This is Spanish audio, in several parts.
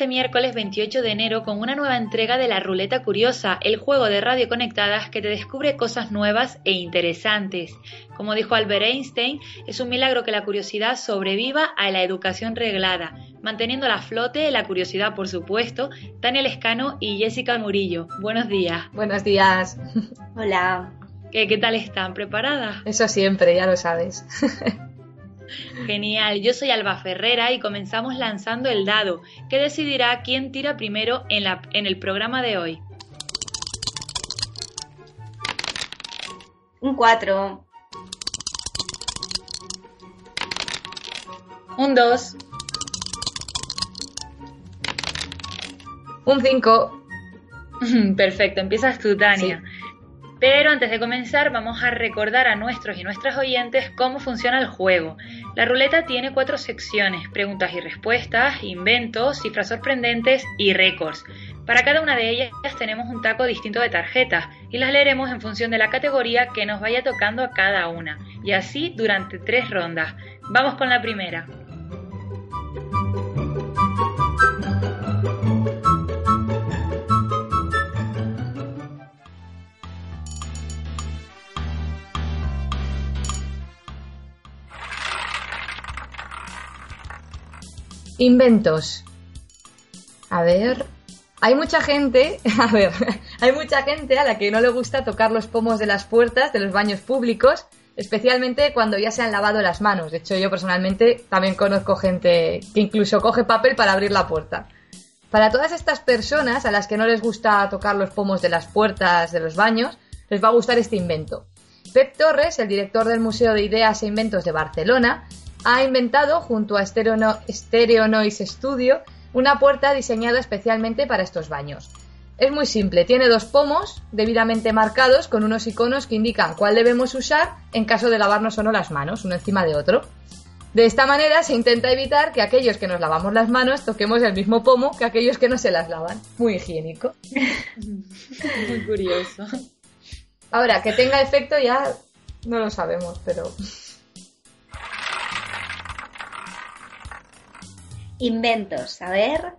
Este miércoles 28 de enero con una nueva entrega de La Ruleta Curiosa, el juego de radio conectadas que te descubre cosas nuevas e interesantes. Como dijo Albert Einstein, es un milagro que la curiosidad sobreviva a la educación reglada, manteniendo la flote, la curiosidad por supuesto, Tania Lescano y Jessica Murillo. Buenos días. Buenos días. Hola. ¿Qué, qué tal están? ¿Preparadas? Eso siempre, ya lo sabes. Genial, yo soy Alba Ferrera y comenzamos lanzando el dado, que decidirá quién tira primero en, la, en el programa de hoy. Un 4. Un 2. Un 5. Perfecto, empiezas tú, Tania. Pero antes de comenzar vamos a recordar a nuestros y nuestras oyentes cómo funciona el juego. La ruleta tiene cuatro secciones, preguntas y respuestas, inventos, cifras sorprendentes y récords. Para cada una de ellas tenemos un taco distinto de tarjetas y las leeremos en función de la categoría que nos vaya tocando a cada una, y así durante tres rondas. Vamos con la primera. Inventos. A ver. Hay mucha gente, a ver, hay mucha gente a la que no le gusta tocar los pomos de las puertas de los baños públicos, especialmente cuando ya se han lavado las manos. De hecho, yo personalmente también conozco gente que incluso coge papel para abrir la puerta. Para todas estas personas a las que no les gusta tocar los pomos de las puertas de los baños, les va a gustar este invento. Pep Torres, el director del Museo de Ideas e Inventos de Barcelona, ha inventado, junto a Stereo, no Stereo Noise Studio, una puerta diseñada especialmente para estos baños. Es muy simple, tiene dos pomos debidamente marcados con unos iconos que indican cuál debemos usar en caso de lavarnos o no las manos, uno encima de otro. De esta manera se intenta evitar que aquellos que nos lavamos las manos toquemos el mismo pomo que aquellos que no se las lavan. Muy higiénico. Muy curioso. Ahora, que tenga efecto ya no lo sabemos, pero... Inventos, a ver.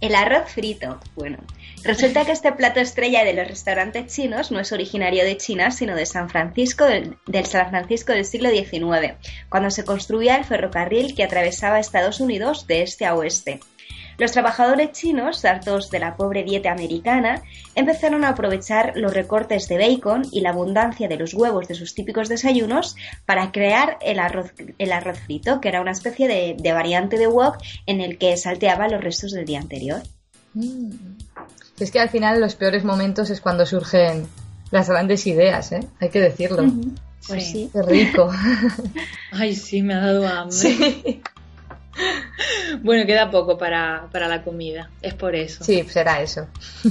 El arroz frito. Bueno, resulta que este plato estrella de los restaurantes chinos no es originario de China, sino de San Francisco del, San Francisco del siglo XIX, cuando se construía el ferrocarril que atravesaba Estados Unidos de este a oeste. Los trabajadores chinos, hartos de la pobre dieta americana, empezaron a aprovechar los recortes de bacon y la abundancia de los huevos de sus típicos desayunos para crear el arroz, el arroz frito, que era una especie de, de variante de wok en el que salteaba los restos del día anterior. Mm. Es que al final los peores momentos es cuando surgen las grandes ideas, ¿eh? Hay que decirlo. Pues sí. Qué rico. Ay, sí, me ha dado hambre. Sí. Bueno, queda poco para, para, la comida, es por eso. Sí, será eso.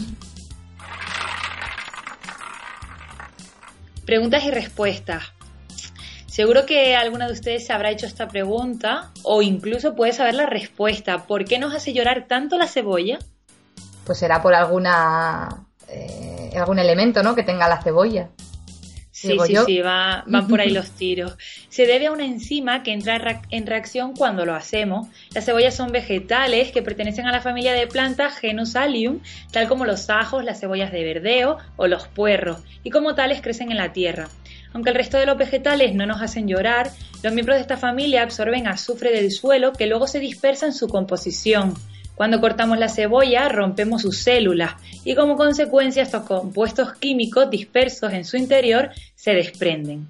Preguntas y respuestas. Seguro que alguna de ustedes se habrá hecho esta pregunta o incluso puede saber la respuesta. ¿Por qué nos hace llorar tanto la cebolla? Pues será por alguna eh, algún elemento, ¿no? Que tenga la cebolla. Sí, sí, yo. sí, va, van por ahí los tiros. Se debe a una enzima que entra en reacción cuando lo hacemos. Las cebollas son vegetales que pertenecen a la familia de plantas Genusalium, tal como los ajos, las cebollas de verdeo o los puerros, y como tales crecen en la tierra. Aunque el resto de los vegetales no nos hacen llorar, los miembros de esta familia absorben azufre del suelo que luego se dispersa en su composición. Cuando cortamos la cebolla rompemos sus células y como consecuencia estos compuestos químicos dispersos en su interior se desprenden.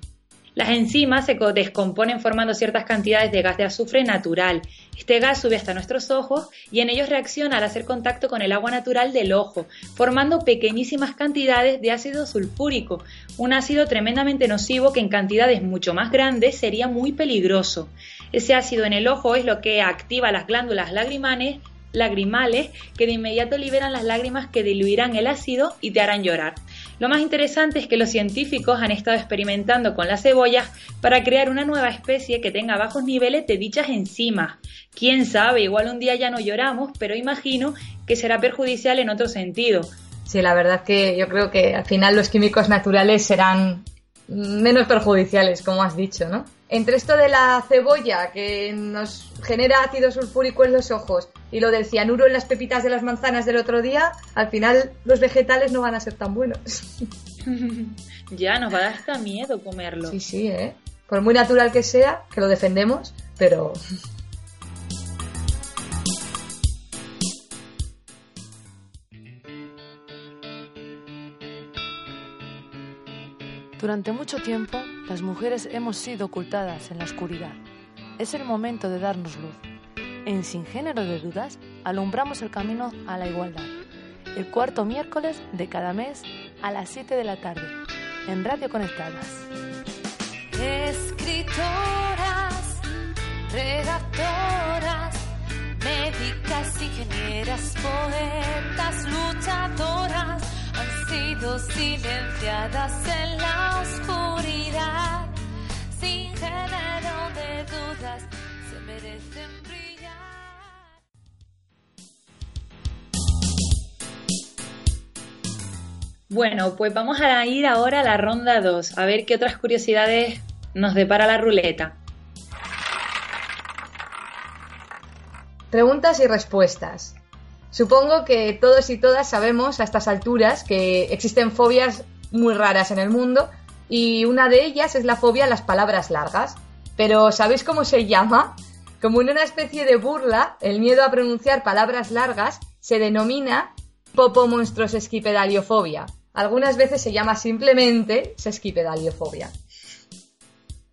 Las enzimas se descomponen formando ciertas cantidades de gas de azufre natural. Este gas sube hasta nuestros ojos y en ellos reacciona al hacer contacto con el agua natural del ojo, formando pequeñísimas cantidades de ácido sulfúrico, un ácido tremendamente nocivo que en cantidades mucho más grandes sería muy peligroso. Ese ácido en el ojo es lo que activa las glándulas lagrimales lagrimales que de inmediato liberan las lágrimas que diluirán el ácido y te harán llorar. Lo más interesante es que los científicos han estado experimentando con las cebollas para crear una nueva especie que tenga bajos niveles de dichas enzimas. Quién sabe, igual un día ya no lloramos, pero imagino que será perjudicial en otro sentido. Sí, la verdad que yo creo que al final los químicos naturales serán menos perjudiciales, como has dicho, ¿no? Entre esto de la cebolla que nos genera ácido sulfúrico en los ojos y lo del cianuro en las pepitas de las manzanas del otro día, al final los vegetales no van a ser tan buenos. ya, nos va a dar hasta miedo comerlo. Sí, sí, ¿eh? Por muy natural que sea, que lo defendemos, pero Durante mucho tiempo, las mujeres hemos sido ocultadas en la oscuridad. Es el momento de darnos luz. En Sin Género de Dudas, alumbramos el camino a la igualdad. El cuarto miércoles de cada mes a las 7 de la tarde, en Radio Conectadas. Escritoras, redactoras, médicas, ingenieras, poetas, luchadoras han sido silenciadas en la oscuridad. Sin género de dudas, se merecen brillar. Bueno, pues vamos a ir ahora a la ronda 2, a ver qué otras curiosidades nos depara la ruleta. Preguntas y respuestas. Supongo que todos y todas sabemos a estas alturas que existen fobias muy raras en el mundo y una de ellas es la fobia a las palabras largas. Pero ¿sabéis cómo se llama? Como en una especie de burla, el miedo a pronunciar palabras largas se denomina popomonstrosesquipedaliofobia. Algunas veces se llama simplemente sesquipedaliofobia.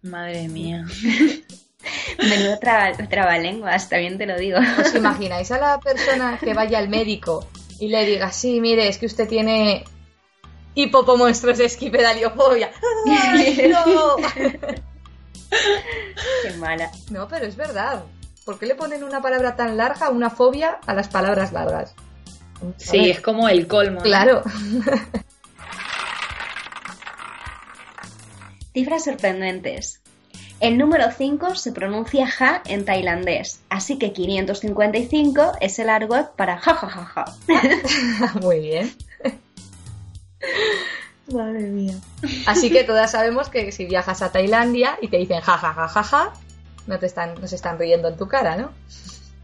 Madre mía. Menudo traba, trabalenguas, también te lo digo. ¿Os imagináis a la persona que vaya al médico y le diga, sí, mire, es que usted tiene hipopomonstrosesquipedaliofobia? ¡Ay, no! Qué mala. No, pero es verdad. ¿Por qué le ponen una palabra tan larga, una fobia, a las palabras largas? Sí, es como el colmo. Claro. Cifras sorprendentes. El número 5 se pronuncia ja en tailandés, así que 555 es el argot para ja ja ja ja. Muy bien. Madre mía. Así que todas sabemos que si viajas a Tailandia y te dicen ja ja ja ja ja, no te están, no se están riendo en tu cara, ¿no?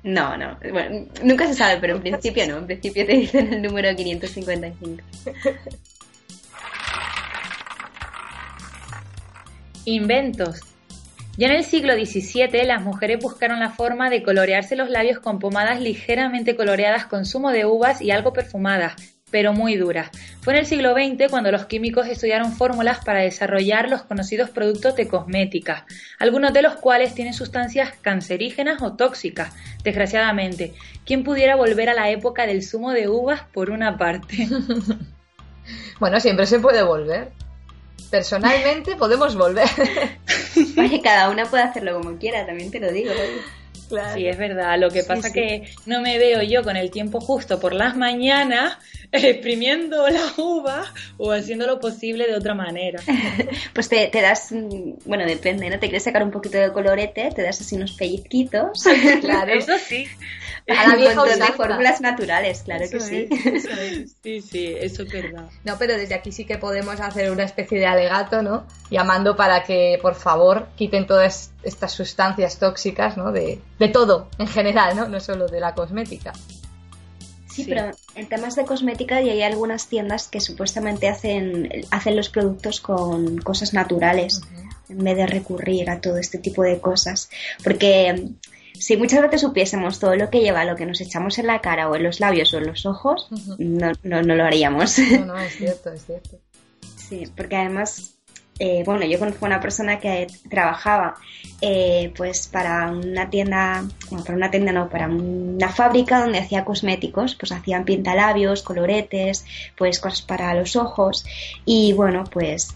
No, no. Bueno, nunca se sabe, pero en principio no. En principio te dicen el número 555. Inventos. Ya en el siglo XVII las mujeres buscaron la forma de colorearse los labios con pomadas ligeramente coloreadas con zumo de uvas y algo perfumadas, pero muy duras. Fue en el siglo XX cuando los químicos estudiaron fórmulas para desarrollar los conocidos productos de cosmética, algunos de los cuales tienen sustancias cancerígenas o tóxicas, desgraciadamente. ¿Quién pudiera volver a la época del zumo de uvas por una parte? bueno, siempre se puede volver. Personalmente podemos volver. Oye, cada una puede hacerlo como quiera, también te lo digo. Sí, es verdad. Lo que pasa que no me veo yo con el tiempo justo por las mañanas exprimiendo la uva o haciendo lo posible de otra manera. pues te, das, bueno, depende, ¿no? Te quieres sacar un poquito de colorete, te das así unos pellizquitos. claro. Eso sí. A la vieja de fórmulas naturales, claro que sí. Sí, sí, eso es verdad. No, pero desde aquí sí que podemos hacer una especie de alegato, ¿no? Llamando para que, por favor, quiten todas estas sustancias tóxicas, ¿no? De, de todo, en general, ¿no? No solo de la cosmética. Sí, pero en temas de cosmética ya hay algunas tiendas que supuestamente hacen, hacen los productos con cosas naturales en vez de recurrir a todo este tipo de cosas. Porque si muchas veces supiésemos todo lo que lleva, lo que nos echamos en la cara o en los labios o en los ojos, no, no, no, lo haríamos. No, no, es cierto, es cierto. Sí, porque además eh, bueno, yo conozco a una persona que trabajaba eh, pues para una tienda, bueno, para una tienda no, para una fábrica donde hacía cosméticos, pues hacían pintalabios, coloretes, pues cosas para los ojos y bueno, pues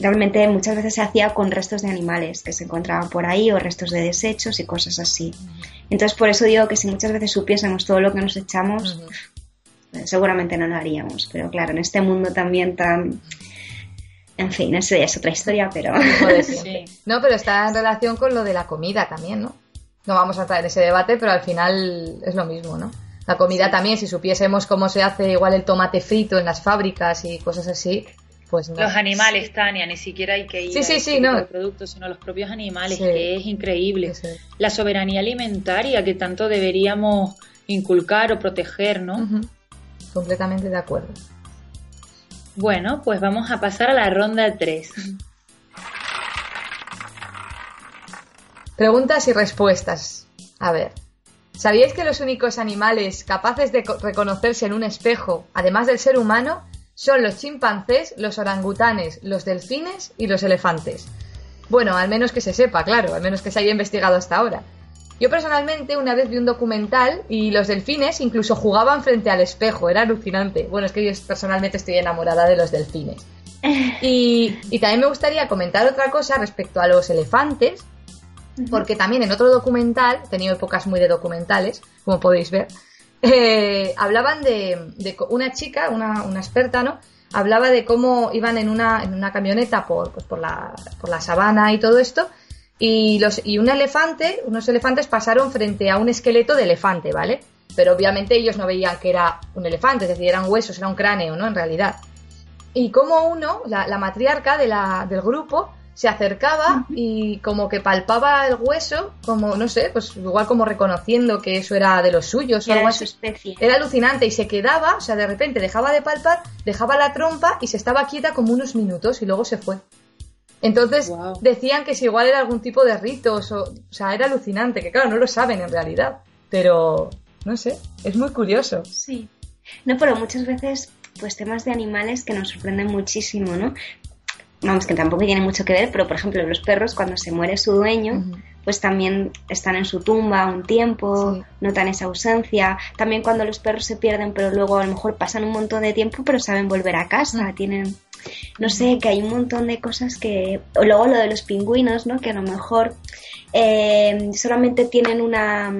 realmente muchas veces se hacía con restos de animales que se encontraban por ahí o restos de desechos y cosas así. Entonces, por eso digo que si muchas veces supiésemos todo lo que nos echamos, seguramente no lo haríamos. Pero claro, en este mundo también tan... En fin, eso ya es otra historia, pero... No, pero está en relación con lo de la comida también, ¿no? No vamos a entrar en ese debate, pero al final es lo mismo, ¿no? La comida también, si supiésemos cómo se hace igual el tomate frito en las fábricas y cosas así, pues no. Los animales, Tania, ni siquiera hay que ir sí, sí, sí, no. productos, sino los propios animales, que es increíble. La soberanía alimentaria que tanto deberíamos inculcar o proteger, ¿no? Completamente de acuerdo. Bueno, pues vamos a pasar a la ronda 3. Preguntas y respuestas. A ver. ¿Sabíais que los únicos animales capaces de reconocerse en un espejo, además del ser humano, son los chimpancés, los orangutanes, los delfines y los elefantes? Bueno, al menos que se sepa, claro, al menos que se haya investigado hasta ahora. Yo personalmente una vez vi un documental y los delfines incluso jugaban frente al espejo, era alucinante. Bueno, es que yo personalmente estoy enamorada de los delfines. Y, y también me gustaría comentar otra cosa respecto a los elefantes, porque también en otro documental, he tenido épocas muy de documentales, como podéis ver, eh, hablaban de, una chica, una, experta, ¿no? Hablaba de cómo iban en una, en una camioneta por, pues por, la, por la sabana y todo esto, y, los, y un elefante, unos elefantes pasaron frente a un esqueleto de elefante, ¿vale? Pero obviamente ellos no veían que era un elefante, es decir, eran huesos, era un cráneo, ¿no? En realidad. Y como uno, la, la matriarca de la, del grupo, se acercaba y como que palpaba el hueso, como, no sé, pues igual como reconociendo que eso era de los suyos. Era su especie. Era alucinante y se quedaba, o sea, de repente dejaba de palpar, dejaba la trompa y se estaba quieta como unos minutos y luego se fue. Entonces decían que si igual era algún tipo de ritos, o, o sea, era alucinante, que claro, no lo saben en realidad, pero no sé, es muy curioso. Sí. No, pero muchas veces pues temas de animales que nos sorprenden muchísimo, ¿no? vamos, que tampoco tiene mucho que ver, pero por ejemplo los perros cuando se muere su dueño, pues también están en su tumba un tiempo, notan esa ausencia. También cuando los perros se pierden, pero luego a lo mejor pasan un montón de tiempo, pero saben volver a casa, tienen, no sé, que hay un montón de cosas que... O luego lo de los pingüinos, ¿no? Que a lo mejor eh, solamente tienen una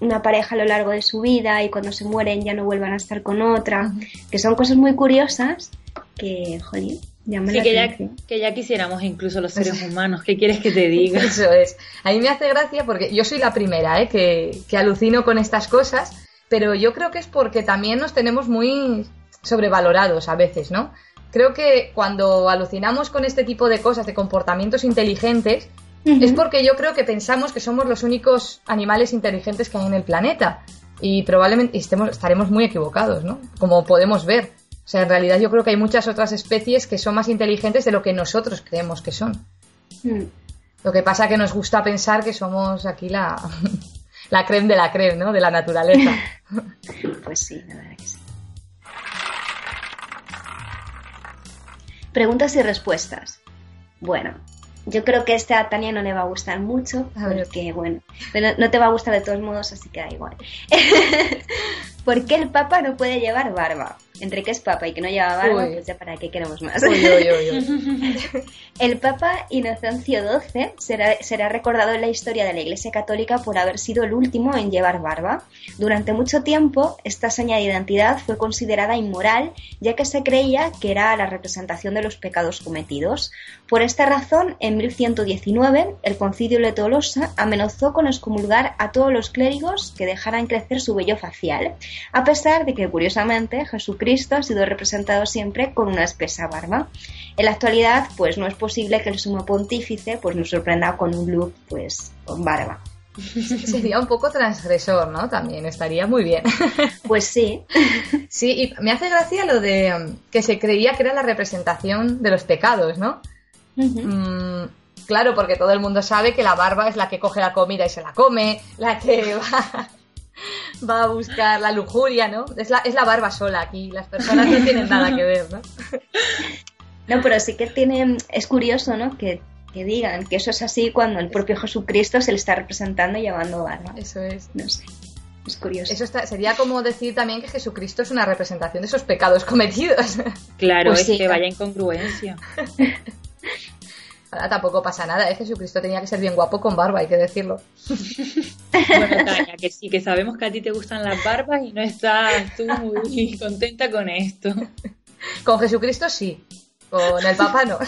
una pareja a lo largo de su vida y cuando se mueren ya no vuelvan a estar con otra, que son cosas muy curiosas que, jolín, sí, que ya, que ya quisiéramos incluso los seres humanos. ¿Qué quieres que te diga? Eso es. A mí me hace gracia porque yo soy la primera ¿eh? que, que alucino con estas cosas, pero yo creo que es porque también nos tenemos muy sobrevalorados a veces, ¿no? Creo que cuando alucinamos con este tipo de cosas, de comportamientos inteligentes, es porque yo creo que pensamos que somos los únicos animales inteligentes que hay en el planeta. Y probablemente estemos, estaremos muy equivocados, ¿no? Como podemos ver. O sea, en realidad yo creo que hay muchas otras especies que son más inteligentes de lo que nosotros creemos que son. Hmm. Lo que pasa es que nos gusta pensar que somos aquí la, la creme de la creme, ¿no? De la naturaleza. pues sí, la verdad que sí. Preguntas y respuestas. Bueno, yo creo que este a Tania no le va a gustar mucho, porque bueno, pero no te va a gustar de todos modos, así que da igual. ¿Por qué el Papa no puede llevar barba? Entre que es Papa y que no lleva barba, pues ya para qué queremos más. el Papa Inocencio XII será, será recordado en la historia de la Iglesia Católica por haber sido el último en llevar barba. Durante mucho tiempo, esta seña de identidad fue considerada inmoral, ya que se creía que era la representación de los pecados cometidos. Por esta razón, en 1119, el concilio de Tolosa amenazó con excomulgar a todos los clérigos que dejaran crecer su vello facial a pesar de que, curiosamente, Jesucristo ha sido representado siempre con una espesa barba. En la actualidad, pues no es posible que el sumo pontífice pues, nos sorprenda con un look pues, con barba. Sería un poco transgresor, ¿no? También estaría muy bien. Pues sí. Sí, y me hace gracia lo de um, que se creía que era la representación de los pecados, ¿no? Mm, claro, porque todo el mundo sabe que la barba es la que coge la comida y se la come, la que va va a buscar la lujuria, ¿no? Es la, es la barba sola aquí, las personas no tienen nada que ver, ¿no? No, pero sí que tiene, es curioso, ¿no? Que, digan que eso es así cuando el propio Jesucristo se le está representando llevando barba. Eso es. No sé. Es curioso. Eso sería como decir también que Jesucristo es una representación de esos pecados cometidos. Claro, pues es que vaya incongruencia. Ahora tampoco pasa nada, ¿eh? Jesucristo tenía que ser bien guapo con barba, hay que decirlo. bueno, Tania, que sí, que sabemos que a ti te gustan las barbas y no estás tú muy contenta con esto. Con Jesucristo sí, con el Papa no.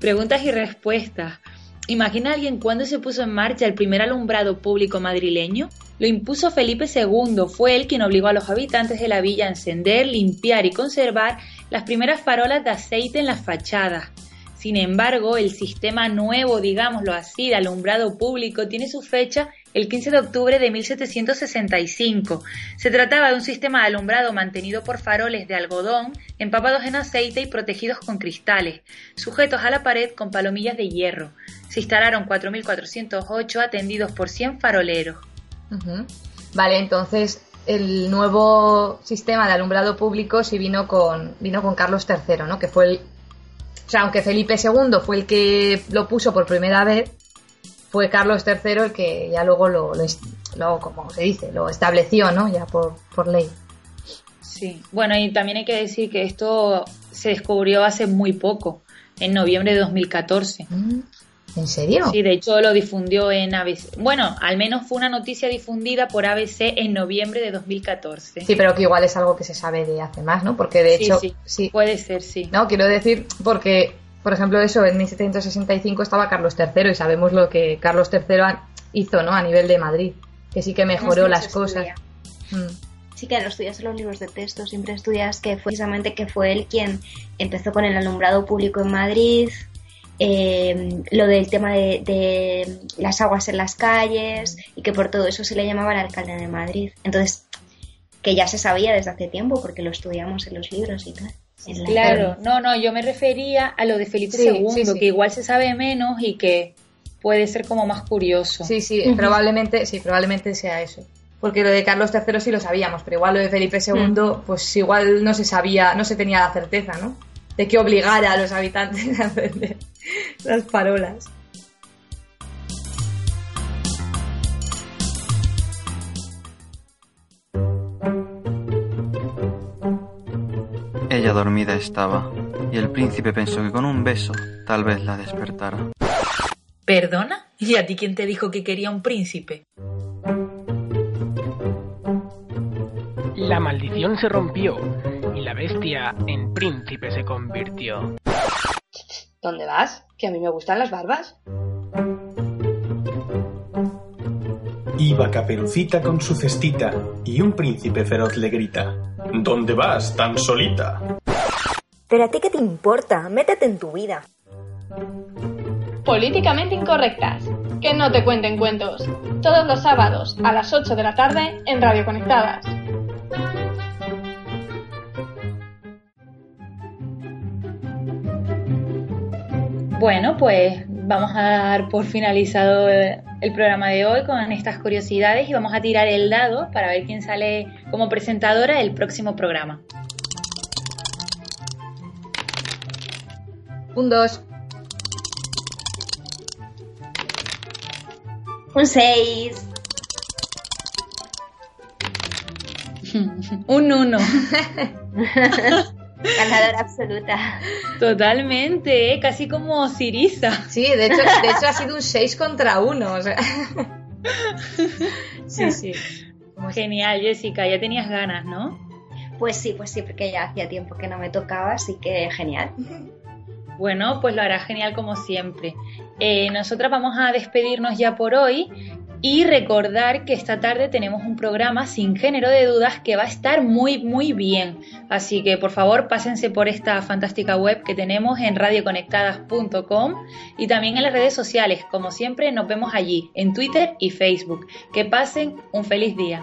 Preguntas y respuestas. ¿Imagina alguien cuándo se puso en marcha el primer alumbrado público madrileño? Lo impuso Felipe II, fue él quien obligó a los habitantes de la villa a encender, limpiar y conservar las primeras farolas de aceite en las fachadas. Sin embargo, el sistema nuevo, digámoslo así, de alumbrado público tiene su fecha el 15 de octubre de 1765. Se trataba de un sistema de alumbrado mantenido por faroles de algodón, empapados en aceite y protegidos con cristales, sujetos a la pared con palomillas de hierro. Se instalaron 4.408 atendidos por 100 faroleros. Vale, entonces el nuevo sistema de alumbrado público sí vino con, vino con Carlos III, ¿no? Que fue el o sea, aunque Felipe II fue el que lo puso por primera vez, fue Carlos III el que ya luego lo, lo, como se dice, lo estableció, ¿no? Ya por, por ley. Sí, bueno, y también hay que decir que esto se descubrió hace muy poco, en noviembre de 2014. ¿En serio? Sí, de hecho lo difundió en ABC. Bueno, al menos fue una noticia difundida por ABC en noviembre de 2014. Sí, pero que igual es algo que se sabe de hace más, ¿no? Porque de hecho. Sí, sí. Puede ser, sí. No, quiero decir, porque, por ejemplo, eso, en 1765 estaba Carlos III y sabemos lo que Carlos III hizo, ¿no? A nivel de Madrid. Que sí que mejoró las cosas. Mm. Sí que lo estudias en los libros de texto, siempre estudias que fue precisamente que fue él quien empezó con el alumbrado público en Madrid, eh, lo del tema de, las aguas en las calles y que por todo eso se le llamaba el alcalde de Madrid. Entonces, que ya se sabía desde hace tiempo porque lo estudiamos en los libros y tal. Claro, no, no, yo me refería a lo de Felipe II, que igual se sabe menos y que puede ser como más curioso. Sí, sí, probablemente, sí, probablemente sea eso. Porque lo de Carlos III sí lo sabíamos, pero igual lo de Felipe II, mm. pues igual no se sabía, no se tenía la certeza, ¿no? De que obligara a los habitantes a aprender las parolas. Ella dormida estaba, y el príncipe pensó que con un beso tal vez la despertara. ¿Perdona? ¿Y a ti quién te dijo que quería un príncipe? La maldición se rompió la bestia en príncipe se convirtió. ¿Dónde vas? Que a mí me gustan las barbas. Iba Caperucita con su cestita y un príncipe feroz le grita: ¿Dónde vas tan solita? ¿Pero a ti qué te importa? Métete en tu vida. Políticamente incorrectas. Que no te cuenten cuentos. Todos los sábados a las 8 de la tarde en Radio Conectadas. Bueno, pues vamos a dar por finalizado el programa de hoy con estas curiosidades y vamos a tirar el dado para ver quién sale como presentadora del próximo programa. Un 2. Un 6. Un 1. Ganadora absoluta. Totalmente, ¿eh? casi como Sirisa. Sí, de hecho, de hecho ha sido un 6 contra 1. Sí, sí. Genial, Jessica, ya tenías ganas, ¿no? Pues sí, pues sí, porque ya hacía tiempo que no me tocaba, así que genial. Bueno, pues lo hará genial como siempre. Eh, nosotras vamos a despedirnos ya por hoy y recordar que esta tarde tenemos un programa sin género de dudas que va a estar muy, muy bien. Así que por favor pásense por esta fantástica web que tenemos en radioconectadas.com y también en las redes sociales. Como siempre, nos vemos allí, en Twitter y Facebook. Que pasen un feliz día.